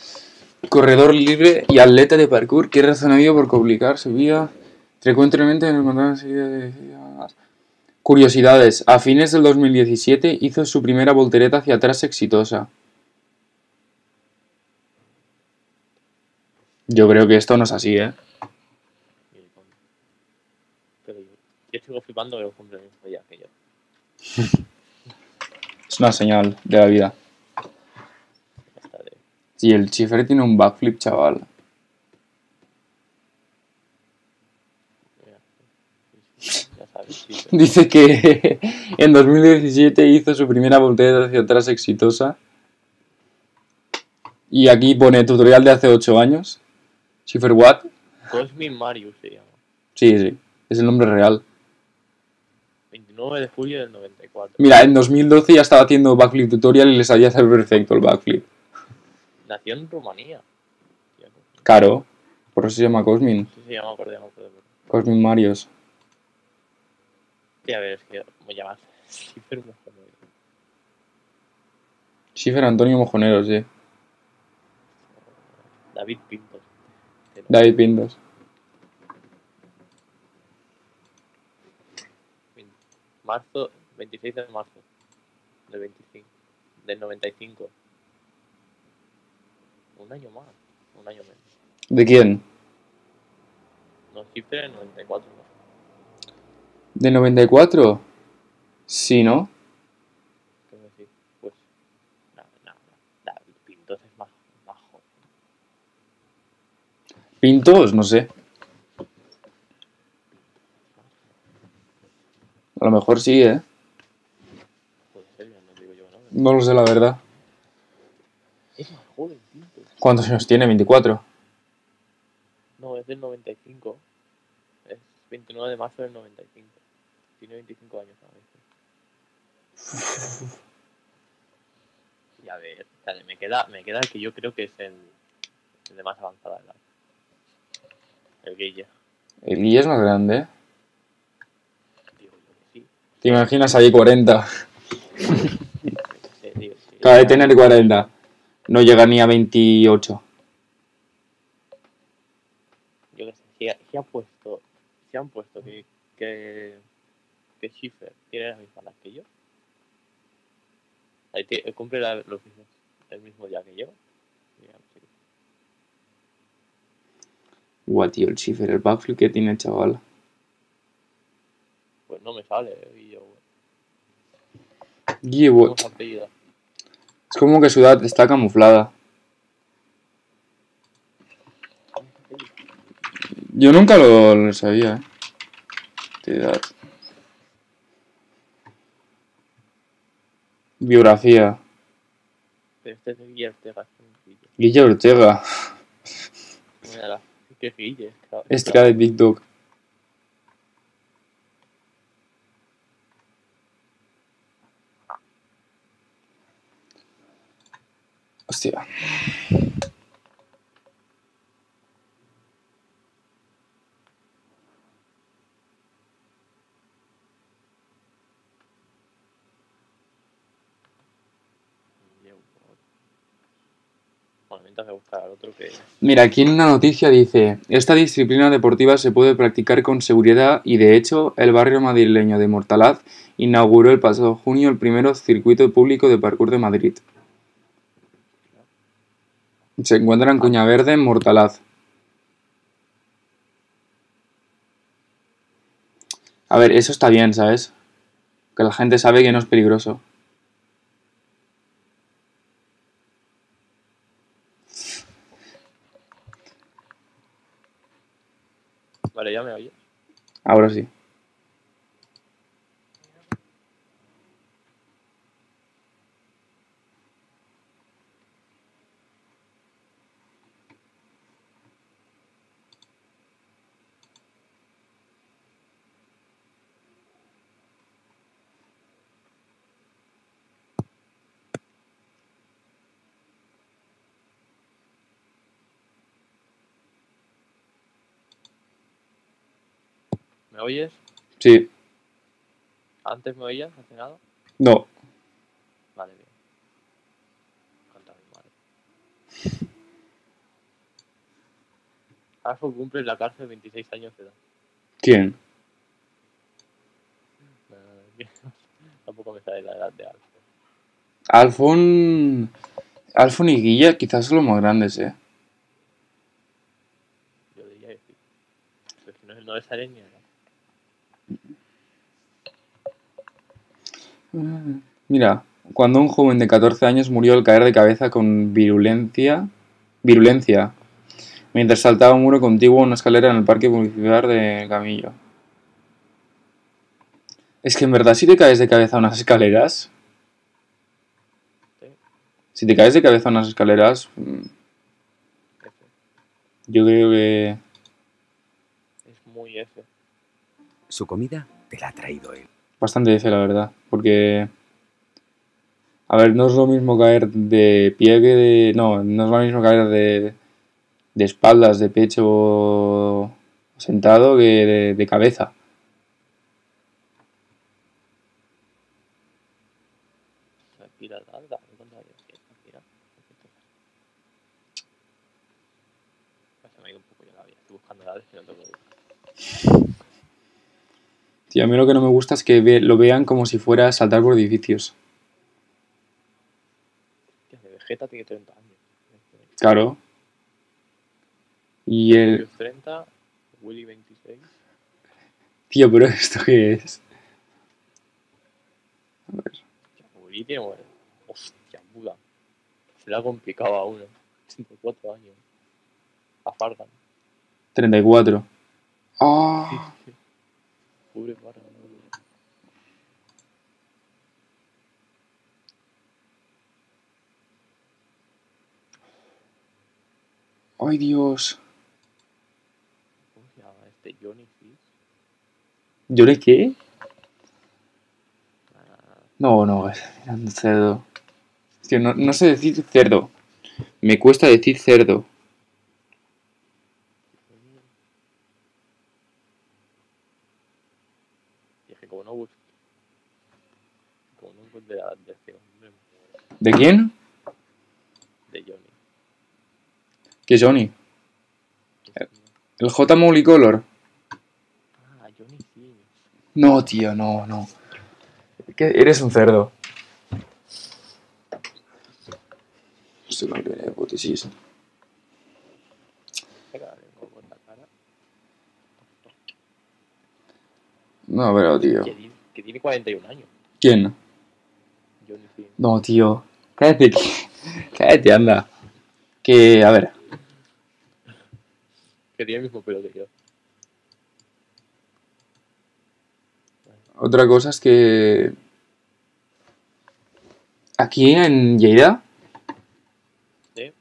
Corredor libre y atleta de parkour que es razonable por complicar su vida frecuentemente en encontrar enseguida de... Curiosidades. A fines del 2017 hizo su primera voltereta hacia atrás exitosa. Yo creo que esto no es así, ¿eh? El Pero yo, yo sigo flipando que los cumple el mismo día que yo. Es una señal de la vida. Sí, el Schiffer tiene un backflip, chaval. Dice que en 2017 hizo su primera voltereta hacia atrás exitosa. Y aquí pone tutorial de hace 8 años. Schiffer What? Cosmic Marius se llama. Sí, sí, es el nombre real. 29 de julio del 94. Mira, en 2012 ya estaba haciendo backflip tutorial y le salía hacer perfecto el backflip. Nació en Rumanía. Caro, por eso se llama Cosmin. sé si se llama acordeón o pero- Cosmin Marios. Sí, a ver, es que me llamas Schiffer Mojonudo. Schiffer Antonio Mojoneros, sí. David Pintos. David Pintos. Marzo, 26 de marzo del 25, del 95. Un año más, un año menos. ¿De quién? No, cifra en 94, no. ¿De 94? Sí, ¿no? ¿Qué me decís? Pues, no, no, Pintos es más, más joven. Pintos, no sé. A lo mejor sí, ¿eh? Puede ser, ya no digo yo, ¿no? No lo sé, la verdad. Es más joven, Pintos. ¿Cuántos años tiene? 24. No, es del 95. Es 29 de marzo del 95. Tiene 25 años ahora mismo. Y a ver, dale, me queda, me queda el que yo creo que es el, el de más avanzada edad. El Guille. El Guille es más grande, ¿eh? Digo yo que sí. ¿Te imaginas ahí 40? yo que sé, digo, sí. Acaba de tener 40. No llega ni a 28. Yo que sé, si, ha- si ha puesto, si han puesto que, que, que Schiffer tiene las mismas edad que yo. Ahí tie- cumple la- los mismos, el mismo día que yo. Guau, tío, el Schiffer, el backflip que tiene chaval. Pues no me sale, y yo, Guille, ¿cómo what? se apellida? Es como que su edad está camuflada. Yo nunca lo, lo sabía, ¿eh? De edad. Biografía. Pero este es de Guille Ortega, este Guille. Ortega. Mírala, que Guille. Estrella de Big Dog. Hostia. Otro que... Mira, aquí en una noticia dice, esta disciplina deportiva se puede practicar con seguridad y de hecho el barrio madrileño de Mortalaz inauguró el pasado junio el primero circuito público de parkour de Madrid. Se encuentra en Cuña Verde, en Mortalaz. A ver, eso está bien, ¿sabes? Que la gente sabe que no es peligroso. Vale, ya me oyes. Ahora sí. ¿Me oyes? Sí. ¿Antes me oías? ¿Hace nada? No. Vale, bien. Canta mi madre. Alfo cumple en la cárcel 26 años de edad. ¿Quién? Tampoco me sale la edad de Alfo. Alfon. Alfon y Guilla quizás son los más grandes, eh. Yo diría que sí. Pero si no, no le sale ni edad. Mira, cuando un joven de 14 años murió al caer de cabeza con virulencia, virulencia mientras saltaba un muro contiguo a una escalera en el parque municipal de Camillo. Es que en verdad si te caes de cabeza a unas escaleras, si te caes de cabeza a unas escaleras, mm, yo creo que Es muy F. Su comida te la ha traído él. bastante F, la verdad. Porque. A ver, no es lo mismo caer de pie que de. No, no es lo mismo caer de. de espaldas, de pecho sentado que de, de cabeza. Shakira, nada. ¿Me contaría que Shakira? Se me ha ido un poco ya la vida. Estoy buscando edades que no tengo que buscar. Tío, a mí lo que no me gusta es que ve- lo vean como si fuera saltar por edificios. De Vegeta tiene 30 años. Claro. Y el. Rubius 30, Willy 26. Tío, pero ¿esto qué es? Hostia, Willy tiene. Hostia, puta. Se le ha complicado a uno. 84 años. A Fargan. 34. ¡Ah! Pobre Fargan. ¡Ay, Dios! ¿Cómo se llama este? Johnny Fish. ¿Yo le qué? Ah, No, no, es mirando cerdo. Tío, no, no sé decir cerdo. Me cuesta decir cerdo. y es que como no busco. Como no encuentro la de este hombre, ¿De quién? de Johnny. Que Johnny. El J Multicolor. Ah, Johnny Fish. No, tío, no, no. Que eres un cerdo. Esto no tiene hipótesis. No, pero, tío. Que, tiene 41 años. ¿Quién? Johnny Fish. No, tío. Cállate. Cállate, anda. Que, a ver. Que tiene el mismo pelo que yo. Otra cosa es que. Aquí en Lleida. ¿Sí?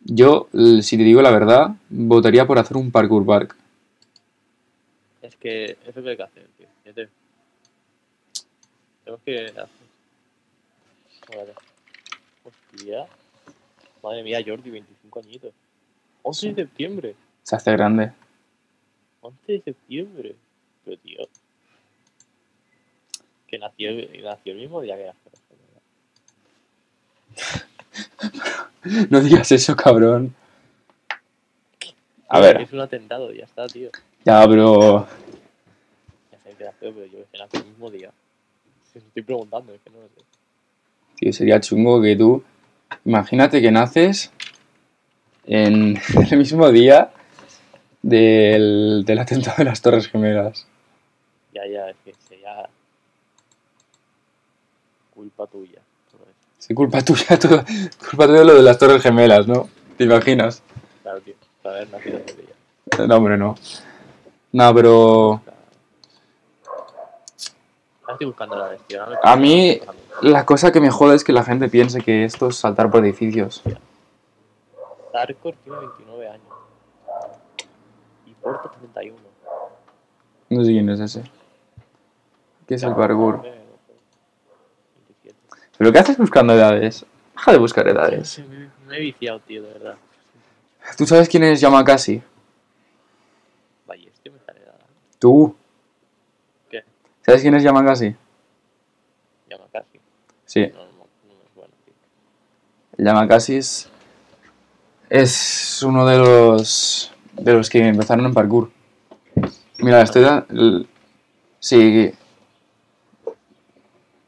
Yo, si te digo la verdad, votaría por hacer un parkour park. Es que eso es lo que hay que hacer, tío. Tenemos que hacer. Vale. Hostia. Madre mía, Jordi, 25 añitos. 11 de septiembre. Se hace grande. 11 de septiembre. Pero, tío. Que nació, nació el mismo día que nació. No digas eso, cabrón. A ver, Es un atentado, ya está, tío. ya, pero. Ya sé que era feo, pero yo que nació el mismo día. Si estoy preguntando, es que no lo sé. Tío, sería chungo que tú. Imagínate que naces en el mismo día del, del atentado de las Torres Gemelas. Ya, ya, es que sería culpa tuya. Sí, culpa tuya, todo- culpa tuya lo de las Torres Gemelas, ¿no? ¿Te imaginas? Claro, tío. Por haber nacido ese día. No, hombre, no. No, pero estoy buscando la vestida. ¿no? A mí- la cosa que me jode es que la gente piense que esto es saltar por edificios. Darkor tiene 29 años. Y Porto 31. No sé quién es ese. ¿Qué es el parkour? 27. ¿Pero qué haces buscando edades? Deja de buscar edades. Me, me he viciado, tío, de verdad. ¿Tú sabes quién es Yamakasi? Vaya, este me sale nada. Tú. ¿Sabes quién es Yamakasi? Sí, No, no, no me suena, tío. Yamakasi es, uno de los de los que empezaron en parkour. Mira, estoy el- sí,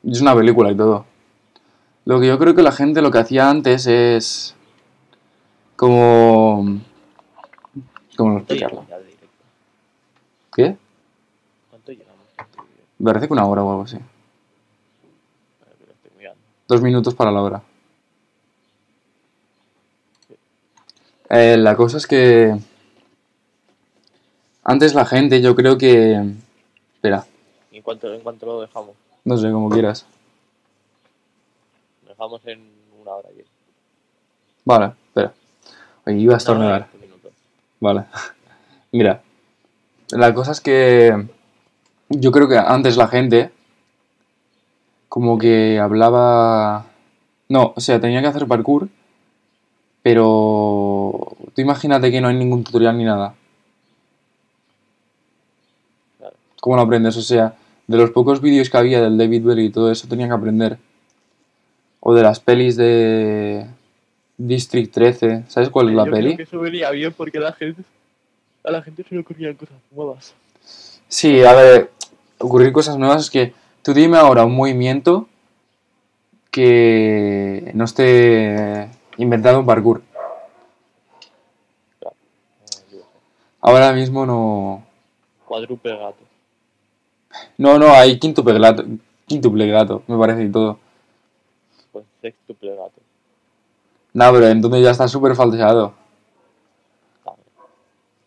es una película y todo. Lo que yo creo que la gente lo que hacía antes es como ¿cómo ¿Cuánto explicarlo? ¿Qué? ¿Cuánto llevamos? parece que una hora o algo así. A ver, que lo estoy mirando. Dos minutos para la hora. Eh, la cosa es que antes la gente, yo creo que... Espera, ¿Y en cuánto, en cuánto lo dejamos? no sé, como quieras. Dejamos en una hora y Vale, espera. Oye, iba a estornudar. Vale. Mira, la cosa es que yo creo que antes la gente como que hablaba... No, o sea, tenía que hacer parkour, pero tú imagínate que no hay ningún tutorial ni nada. ¿Cómo lo aprendes? O sea, de los pocos vídeos que había del David Belly y todo eso tenía que aprender. O de las pelis de District 13. ¿Sabes cuál es la Yo peli? creo que eso venía bien porque la gente, a la gente se le ocurrían cosas nuevas. Sí, a ver, ocurrir cosas nuevas es que tú dime ahora un movimiento que no esté inventado en parkour. Ahora mismo no... Cuádruple gato. No, no, hay quíntuple gato, quíntuple gato, me parece y todo. Pues sextuple gato. No, pero entonces ya está súper falseado.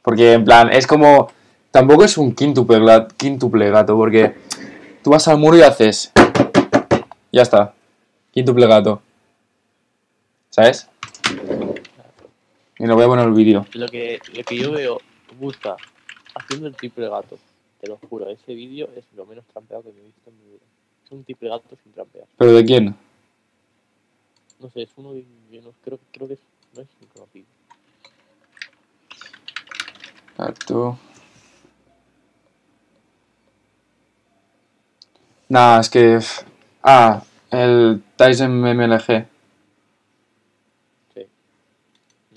Porque en plan, es como... Tampoco es un quíntuple gato, porque tú vas al muro y haces... Ya está. Quíntuple gato. ¿Sabes? Y lo voy a poner el vídeo. Lo que, lo que yo veo, busca haciendo el triple gato. Te lo juro, ese vídeo es lo menos trampeado que me he visto en mi vida. Es un triple gato sin trampear. ¿Pero de quién? No sé, es uno de. Yo no, creo, creo que es, no es conocido. Gato. Nah, es que... Ah, el Tyson MLG. Sí.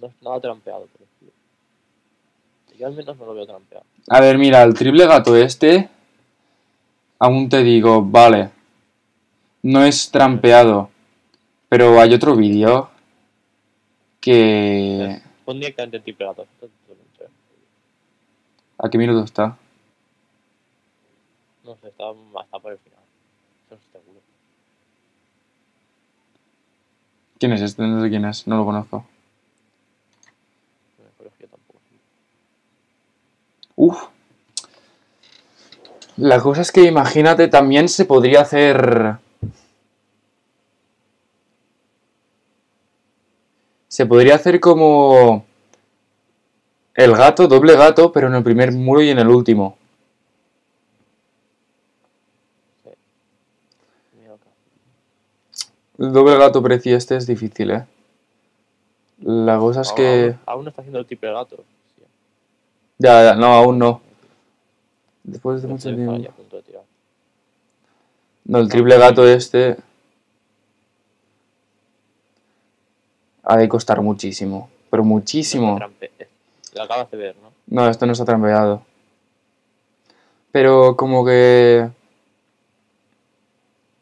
No es nada trampeado, ejemplo. Yo al menos no lo veo trampeado. A ver, mira, el triple gato este... Aún te digo, vale. No es trampeado. Pero hay otro vídeo que... Pon directamente el triple gato. ¿A qué minuto está? No sé, está, está por el final. Eso es seguro. ¿Quién es este? No sé quién es, no lo conozco. Tampoco. Uf. La cosa es que imagínate, también se podría hacer... Se podría hacer como... El gato, doble gato, pero en el primer muro y en el último. Mira acá. El doble gato precio este es difícil, ¿eh? La cosa es que... Aún, no está haciendo el triple gato. Sí. Ya, ya, no, aún no. Después de Pero mucho tiempo... de. No, el triple gato este... Ha de costar muchísimo. Pero muchísimo. es- Lo acabas de ver, ¿no? No, esto no está trampeado. Pero como que...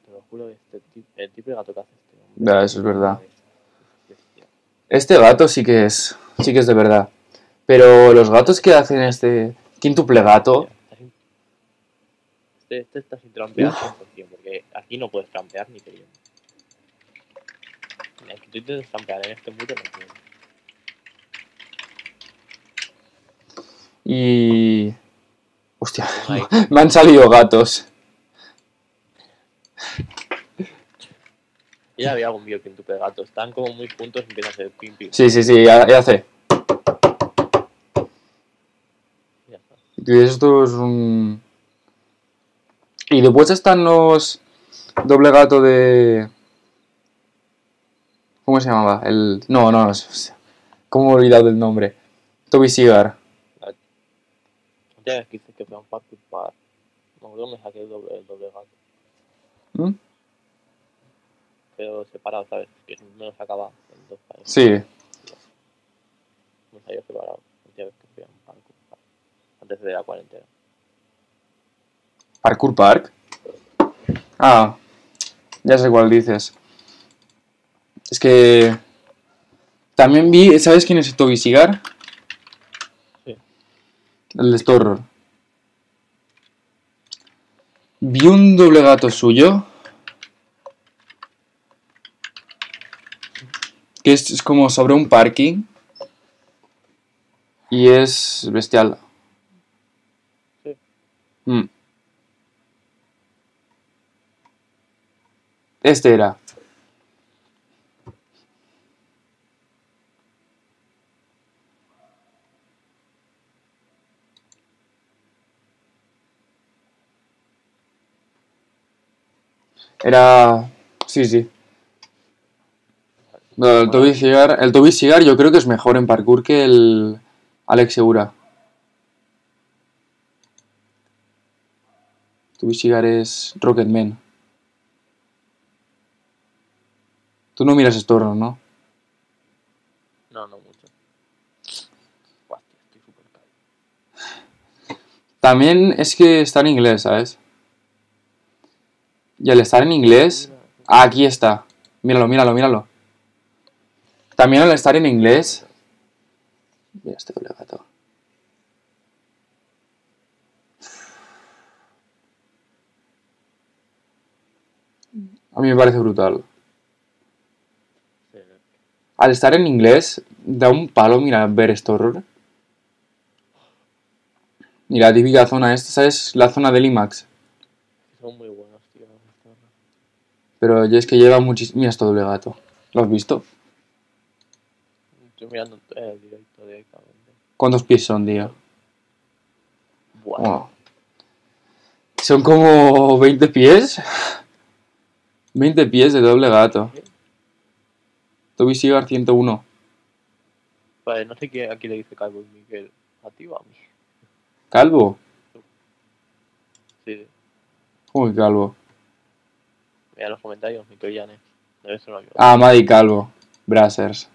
Te lo juro, el triple gato que hace este hombre. Ya, eso es verdad. es. Este gato sí que es... Sí que es de verdad. Pero los gatos que hacen este quíntuple gato... Este, este está sin trampear 100%, porque aquí no puedes trampear ni queriendo. Mira, que tú intentes trampear en este muro no puedes. Y... Hostia, me han salido gatos. Ya había algún vídeo que en tu gato. Están como muy juntos y empiezan a hacer pim pim. Sí, sí, sí, ya, ya sé. Ya está. Y esto es un... Y después están los doble gato de... ¿Cómo se llamaba? El... No, no, es- ¿cómo he olvidado el nombre? Toby Seagar. Ya que que fue un parkour para. Me acuerdo que me saqué el doble, el doble gato. ¿Mm? Pero separado, ¿sabes? Que lo sacaba en dos países. Sí. Me salió separado. Antes de la cuarentena. Parkour Park. Ah, ya sé cuál dices. Es que también vi, ¿sabes quién es Toby Sigar? Sí. El de Storror. Vi un doble gato suyo. Que es, es como sobre un parking. Y es bestial. Sí. Mm. Este era. Era. Sí, sí. No, el Toby Sigar, el Toby Sigar yo creo que es mejor en parkour que el Alex Segura. Toby Sigar es Rocketman. Tú no miras Storm, ¿no? No, no mucho. Estoy súper. También es que está en inglés, ¿sabes? Y al estar en inglés... Aquí está. Míralo, míralo, míralo. También al estar en inglés... Mira este doble gato. A mí me parece brutal. Al estar en inglés, da un palo, mira, ver esto horror. Y la típica zona esta, ¿sabes? La zona del IMAX. son muy buenos, tío. Pero es que lleva muchísimo... Mira esto doble gato. ¿Lo has visto? Estoy mirando el directo directamente. ¿Cuántos pies son, tío? Wow. Son como 20 pies. 20 pies de doble gato. Toby Sigar 101. Vale, no sé qué, a quién le dice Calvo y Miguel. ¿A ti o a mí? ¿Calvo? Sí, ¿Cómo que calvo? mira los comentarios, Miquel Llanes. Debe ser. Ah, Maddy Calvo. Brazzers.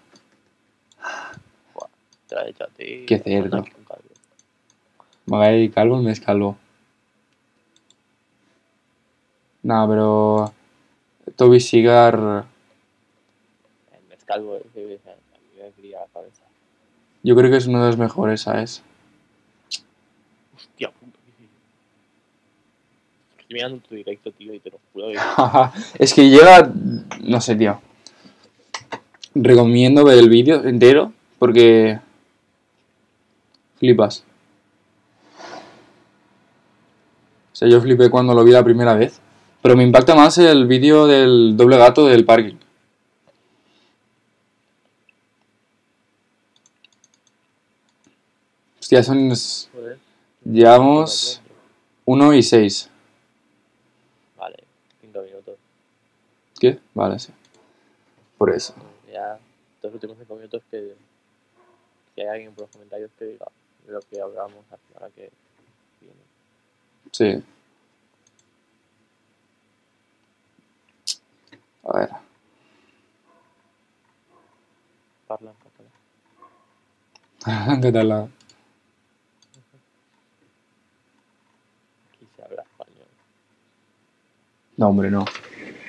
Te la he hecho a ti. Qué cerdo. Con Calvo. Me es calvo. No, pero... Toby Sigar... El mes Calvo, ese, ese, a mí me la cabeza. Yo creo que es uno de los mejores, ¿sabes? Hostia puta. Estoy mirando tu directo, tío, y te lo juro es que llega... No sé, tío. Recomiendo ver el vídeo entero porque... Flipas. O sea, yo flipé cuando lo vi la primera vez. Pero me impacta más el vídeo del doble gato del parking. Hostia, son... Llevamos 1 y 6. Vale, 5 minutos. ¿Qué? Vale, sí. Por eso. Ya, los últimos 5 minutos que. Si hay alguien por los comentarios que diga de lo que hablamos la semana que viene. Sí. A ver. Parla en catalán. ¿Qué tal la...? Aquí se habla español. No, hombre, no.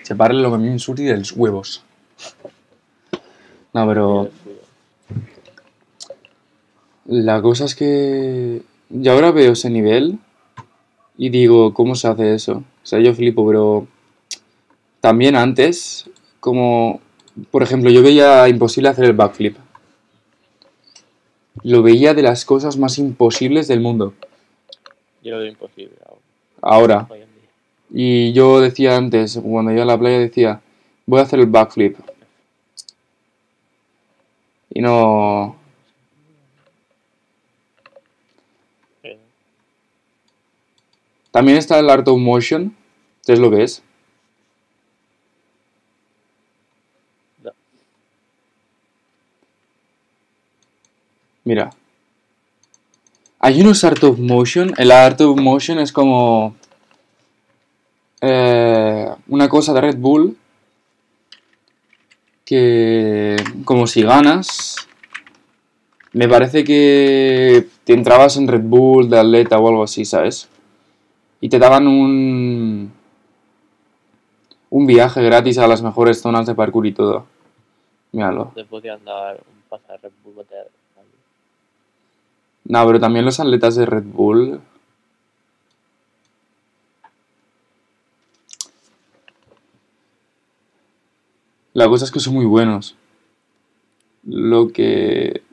Se parla lo que a mí em surti dels huevos. No, pero suyo. La cosa es que yo ahora veo ese nivel y digo, ¿cómo se hace eso? O sea, yo flipo, pero también antes, como, por ejemplo, yo veía imposible hacer el backflip. Lo veía de las cosas más imposibles del mundo. Yo lo veo imposible ahora, Ahora. Y yo decía antes, cuando iba a la playa, decía, voy a hacer el backflip. Y no... Eh, También está el Art of Motion. ¿Sabes lo que es? No. Mira. Hay unos Art of Motion. El Art of Motion es como... eh, una cosa de Red Bull que como si ganas me parece que te entrabas en Red Bull de atleta o algo así, ¿sabes? Y te daban un un viaje gratis a las mejores zonas de parkour y todo. Míralo. Te podían dar un pase de Red Bull. No, pero también los atletas de Red Bull. La cosa es que son muy buenos. Lo que.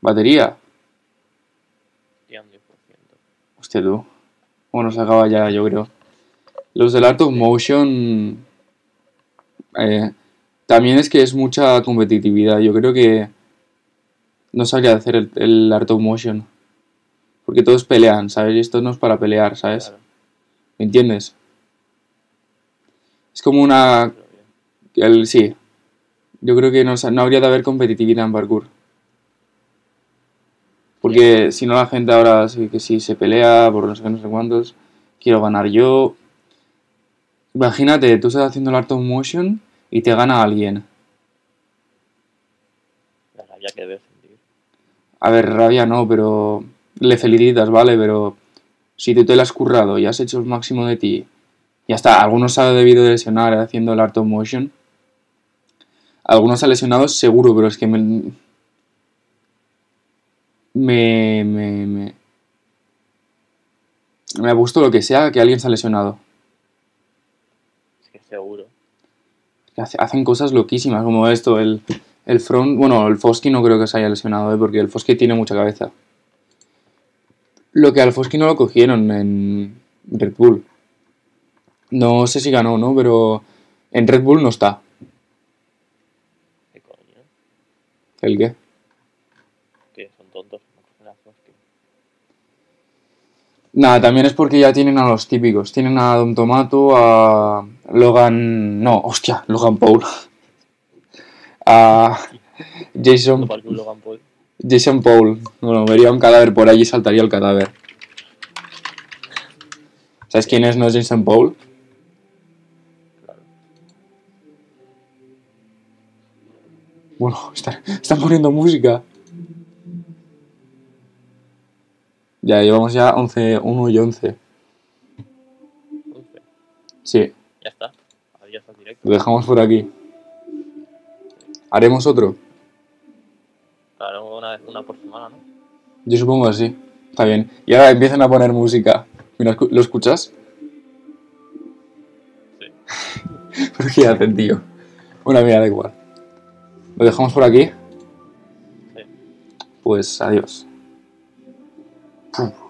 Batería. Hostia, un 10%. Hostia, tú. Bueno, se acaba ya, yo creo. Los del Art of Motion. eh, también es que es mucha competitividad. Yo creo que. No sabría hacer el, el Art of Motion. Porque todos pelean, ¿sabes? Y esto no es para pelear, ¿sabes? Claro, ¿Me entiendes? Es como una. El, sí. Yo creo que no, no habría de haber competitividad en parkour. Porque si no la gente ahora sí que sí se pelea por no sé qué, no sé cuántos. Quiero ganar yo. Imagínate, tú estás haciendo el art of motion y te gana alguien. La rabia que debes sentir. A ver, rabia no, pero le felicitas, ¿vale? Pero si tú te la has currado y has hecho el máximo de ti, ya está. Algunos se ha debido de lesionar haciendo el art of motion. Algunos se han lesionado seguro, pero es que me... Me... Me... Me, me ha puesto lo que sea que alguien se ha lesionado. Es que seguro. Hacen cosas loquísimas como esto, el, el front, bueno, el Fosky no creo que se haya lesionado, ¿eh? porque el Fosky tiene mucha cabeza. Lo que al Fosky no lo cogieron en Red Bull. No sé si ganó, ¿no? Pero en Red Bull no está. ¿Qué coño? ¿El qué? Que son tontos. No cogen las hostias. Nada, también es porque ya tienen a los típicos. Tienen a Don Tomato, a Logan... No, hostia, Logan Paul. A Jason Logan Paul. Jason Paul. Bueno, vería un cadáver por allí y saltaría el cadáver. ¿Sabes quién es, no Jason Paul? Bueno, está- están poniendo música. Ya, llevamos ya 11, 1 y 11. 11. Sí, Ya está. Ahora ya está directo. lo dejamos por aquí. ¿Haremos otro? Claro, una, una por semana, ¿no? Yo supongo así. Está bien. Y ahora empiezan a poner música. Mira, ¿lo escuchas? Sí. ¿Pero qué hacen, tío? Bueno, mira, da igual. ¿Lo dejamos por aquí? Sí. Pues adiós. Uf.